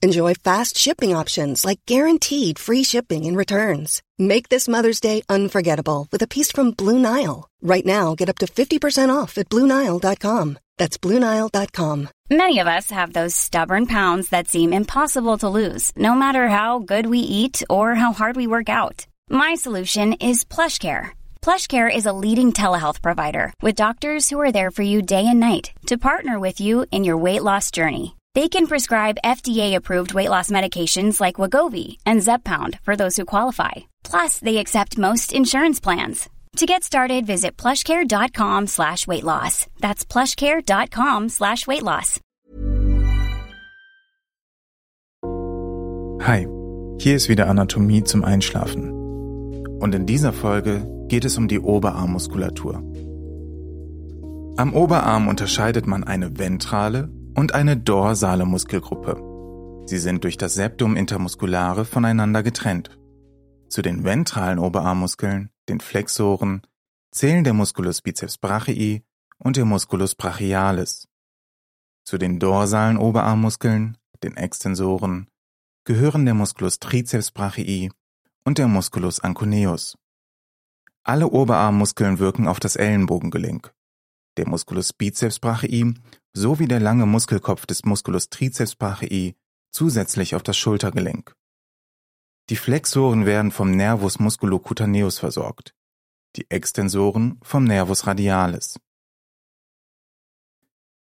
Enjoy fast shipping options like guaranteed free shipping and returns. Make this Mother's Day unforgettable with a piece from Blue Nile. Right now, get up to 50% off at BlueNile.com. That's BlueNile.com. Many of us have those stubborn pounds that seem impossible to lose, no matter how good we eat or how hard we work out. My solution is PlushCare. PlushCare is a leading telehealth provider with doctors who are there for you day and night to partner with you in your weight loss journey. They can prescribe FDA-approved weight loss medications like Wagovi and Zepbound for those who qualify. Plus, they accept most insurance plans. To get started, visit plushcare.com slash weight loss. That's plushcare.com slash weight loss. Hi, hier ist wieder Anatomie zum Einschlafen. Und in dieser Folge geht es um die Oberarmmuskulatur. Am Oberarm unterscheidet man eine ventrale und eine dorsale Muskelgruppe. Sie sind durch das Septum intermusculare voneinander getrennt. Zu den ventralen Oberarmmuskeln, den Flexoren, zählen der Musculus biceps brachii und der Musculus brachialis. Zu den dorsalen Oberarmmuskeln, den Extensoren, gehören der Musculus triceps brachii und der Musculus ancuneus. Alle Oberarmmuskeln wirken auf das Ellenbogengelenk. Der Musculus biceps brachii sowie der lange Muskelkopf des Musculus triceps brachii zusätzlich auf das Schultergelenk. Die Flexoren werden vom Nervus musculocutaneus versorgt, die Extensoren vom Nervus radialis.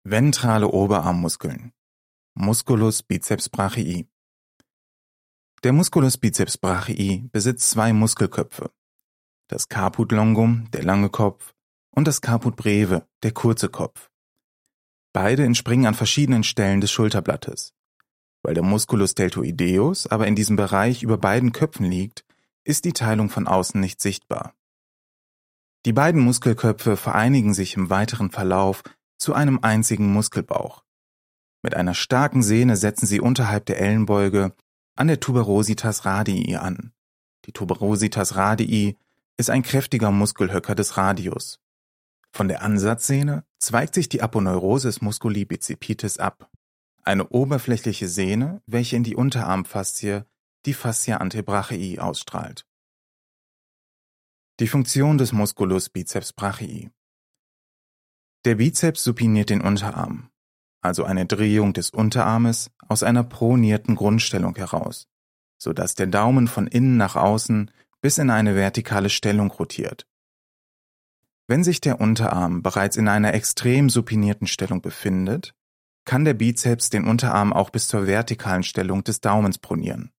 Ventrale Oberarmmuskeln Musculus biceps brachii Der Musculus biceps brachii besitzt zwei Muskelköpfe, das Caput longum, der lange Kopf, und das Caput breve, der kurze Kopf. Beide entspringen an verschiedenen Stellen des Schulterblattes. Weil der Musculus deltoideus aber in diesem Bereich über beiden Köpfen liegt, ist die Teilung von außen nicht sichtbar. Die beiden Muskelköpfe vereinigen sich im weiteren Verlauf zu einem einzigen Muskelbauch. Mit einer starken Sehne setzen sie unterhalb der Ellenbeuge an der Tuberositas radii an. Die Tuberositas radii ist ein kräftiger Muskelhöcker des Radius. Von der Ansatzsehne zweigt sich die Aponeurosis musculi bicipitis ab, eine oberflächliche Sehne, welche in die Unterarmfaszie, die Fascia antebrachii, ausstrahlt. Die Funktion des Musculus biceps brachii. Der Bizeps supiniert den Unterarm, also eine Drehung des Unterarmes aus einer pronierten Grundstellung heraus, so dass der Daumen von innen nach außen bis in eine vertikale Stellung rotiert. Wenn sich der Unterarm bereits in einer extrem supinierten Stellung befindet, kann der Bizeps den Unterarm auch bis zur vertikalen Stellung des Daumens pronieren.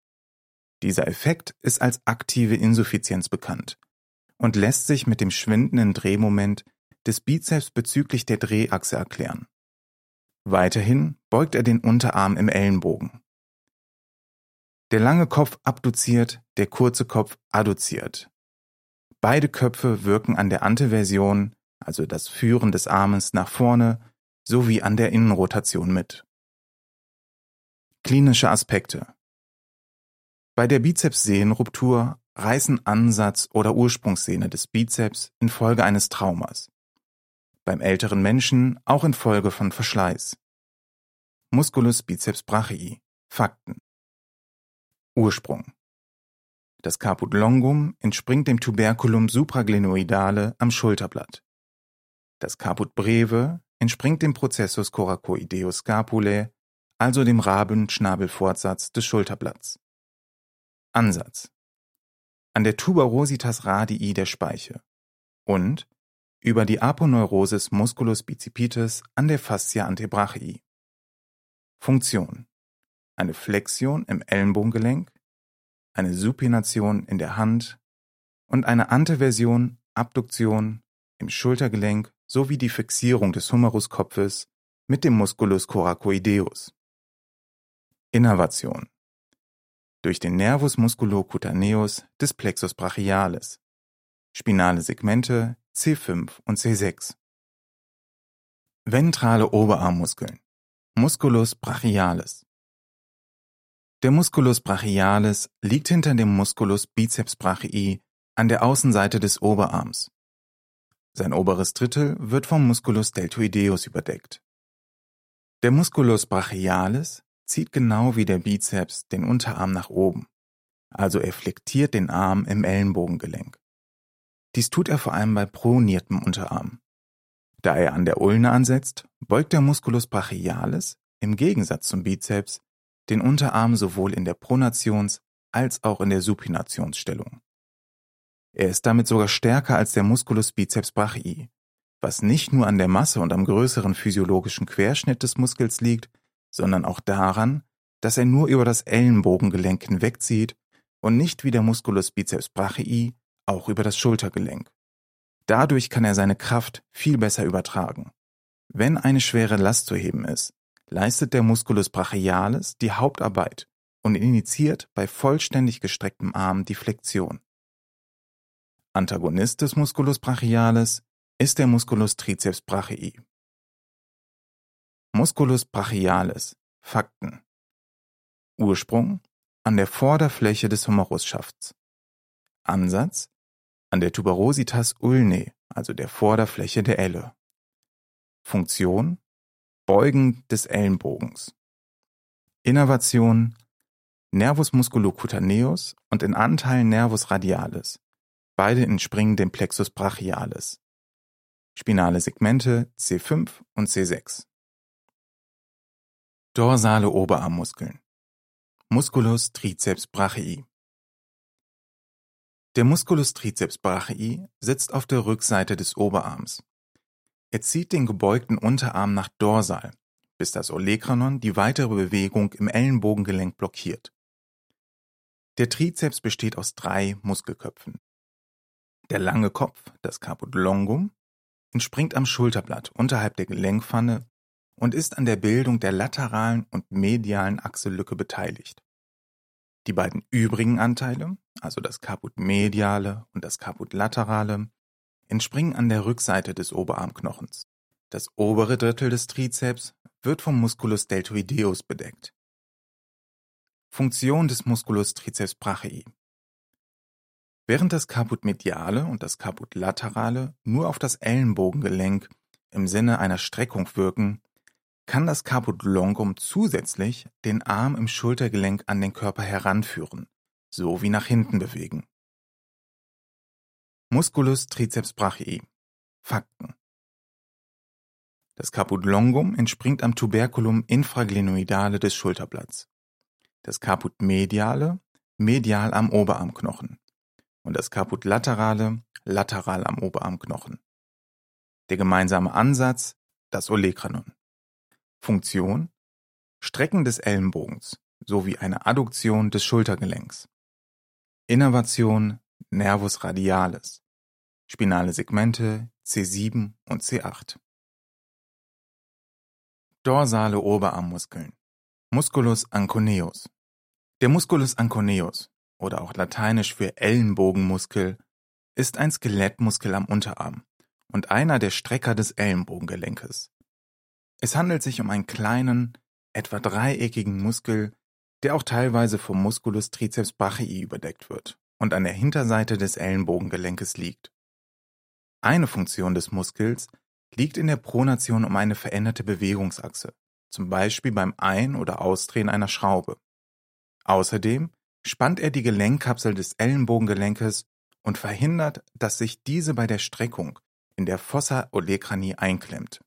Dieser Effekt ist als aktive Insuffizienz bekannt und lässt sich mit dem schwindenden Drehmoment des Bizeps bezüglich der Drehachse erklären. Weiterhin beugt er den Unterarm im Ellenbogen. Der lange Kopf abduziert, der kurze Kopf adduziert. Beide Köpfe wirken an der Anteversion, also das Führen des Armes nach vorne, sowie an der Innenrotation mit. Klinische Aspekte Bei der Bizepssehnenruptur reißen Ansatz- oder Ursprungssehne des Bizeps infolge eines Traumas. Beim älteren Menschen auch infolge von Verschleiß. Musculus biceps brachii. Fakten. Ursprung das Caput longum entspringt dem Tuberculum supraglenoidale am Schulterblatt. Das Caput breve entspringt dem Processus coracoideus scapulae, also dem Rabenschnabelfortsatz des Schulterblatts. Ansatz an der Tuberositas radii der Speiche und über die Aponeurosis musculus bicipitis an der Fascia antebrachii. Funktion. Eine Flexion im Ellenbogengelenk, eine Supination in der Hand und eine Anteversion, Abduktion im Schultergelenk sowie die Fixierung des Humeruskopfes mit dem Musculus coracoideus. Innervation. Durch den Nervus musculocutaneus des Plexus brachialis. Spinale Segmente C5 und C6. Ventrale Oberarmmuskeln. Musculus brachialis. Der Musculus brachialis liegt hinter dem Musculus biceps brachii an der Außenseite des Oberarms. Sein oberes Drittel wird vom Musculus deltoideus überdeckt. Der Musculus brachialis zieht genau wie der Bizeps den Unterarm nach oben, also er flektiert den Arm im Ellenbogengelenk. Dies tut er vor allem bei proniertem Unterarm. Da er an der Ulne ansetzt, beugt der Musculus brachialis im Gegensatz zum Bizeps den Unterarm sowohl in der Pronations- als auch in der Supinationsstellung. Er ist damit sogar stärker als der Musculus biceps brachii, was nicht nur an der Masse und am größeren physiologischen Querschnitt des Muskels liegt, sondern auch daran, dass er nur über das Ellenbogengelenk hinwegzieht und nicht wie der Musculus biceps brachii auch über das Schultergelenk. Dadurch kann er seine Kraft viel besser übertragen. Wenn eine schwere Last zu heben ist, leistet der Musculus brachialis die Hauptarbeit und initiiert bei vollständig gestrecktem Arm die Flexion. Antagonist des Musculus brachialis ist der Musculus triceps brachii. Musculus brachialis Fakten Ursprung an der Vorderfläche des Humerusschafts Ansatz an der Tuberositas ulnae, also der Vorderfläche der Elle. Funktion Beugen des Ellenbogens. Innervation Nervus musculocutaneus und in Anteilen Nervus radialis. Beide entspringen dem Plexus brachialis. Spinale Segmente C5 und C6. Dorsale Oberarmmuskeln. Musculus triceps brachii. Der Musculus triceps brachii sitzt auf der Rückseite des Oberarms. Er zieht den gebeugten Unterarm nach dorsal, bis das Olecranon die weitere Bewegung im Ellenbogengelenk blockiert. Der Trizeps besteht aus drei Muskelköpfen. Der lange Kopf, das Caput longum, entspringt am Schulterblatt unterhalb der Gelenkpfanne und ist an der Bildung der lateralen und medialen Achsellücke beteiligt. Die beiden übrigen Anteile, also das Caput mediale und das Caput laterale, entspringen an der Rückseite des Oberarmknochens. Das obere Drittel des Trizeps wird vom Musculus deltoideus bedeckt. Funktion des Musculus triceps brachii Während das Caput mediale und das Caput laterale nur auf das Ellenbogengelenk im Sinne einer Streckung wirken, kann das Caput longum zusätzlich den Arm im Schultergelenk an den Körper heranführen, sowie nach hinten bewegen. Musculus triceps brachii Fakten Das Caput longum entspringt am Tuberculum infraglenoidale des Schulterblatts, das Caput mediale medial am Oberarmknochen und das Caput laterale lateral am Oberarmknochen. Der gemeinsame Ansatz das Olecranon. Funktion Strecken des Ellenbogens sowie eine Adduktion des Schultergelenks. Innervation Nervus radialis. Spinale Segmente C7 und C8. Dorsale Oberarmmuskeln. Musculus anconeus. Der Musculus anconeus oder auch lateinisch für Ellenbogenmuskel ist ein Skelettmuskel am Unterarm und einer der Strecker des Ellenbogengelenkes. Es handelt sich um einen kleinen, etwa dreieckigen Muskel, der auch teilweise vom Musculus triceps brachii überdeckt wird und an der Hinterseite des Ellenbogengelenkes liegt. Eine Funktion des Muskels liegt in der Pronation um eine veränderte Bewegungsachse, zum Beispiel beim Ein- oder Ausdrehen einer Schraube. Außerdem spannt er die Gelenkkapsel des Ellenbogengelenkes und verhindert, dass sich diese bei der Streckung in der Fossa olecrani einklemmt.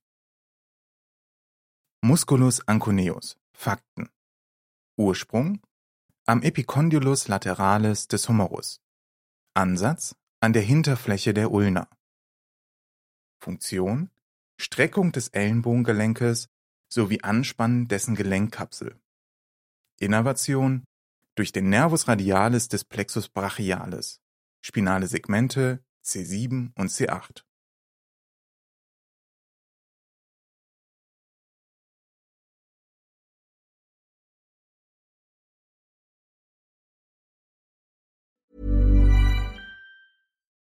Musculus anconeus Fakten Ursprung am Epicondylus lateralis des Humerus Ansatz an der Hinterfläche der Ulna Funktion Streckung des Ellenbogengelenkes sowie Anspannen dessen Gelenkkapsel. Innervation durch den Nervus radialis des Plexus brachialis, spinale Segmente C7 und C8.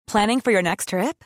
Planning for your next trip?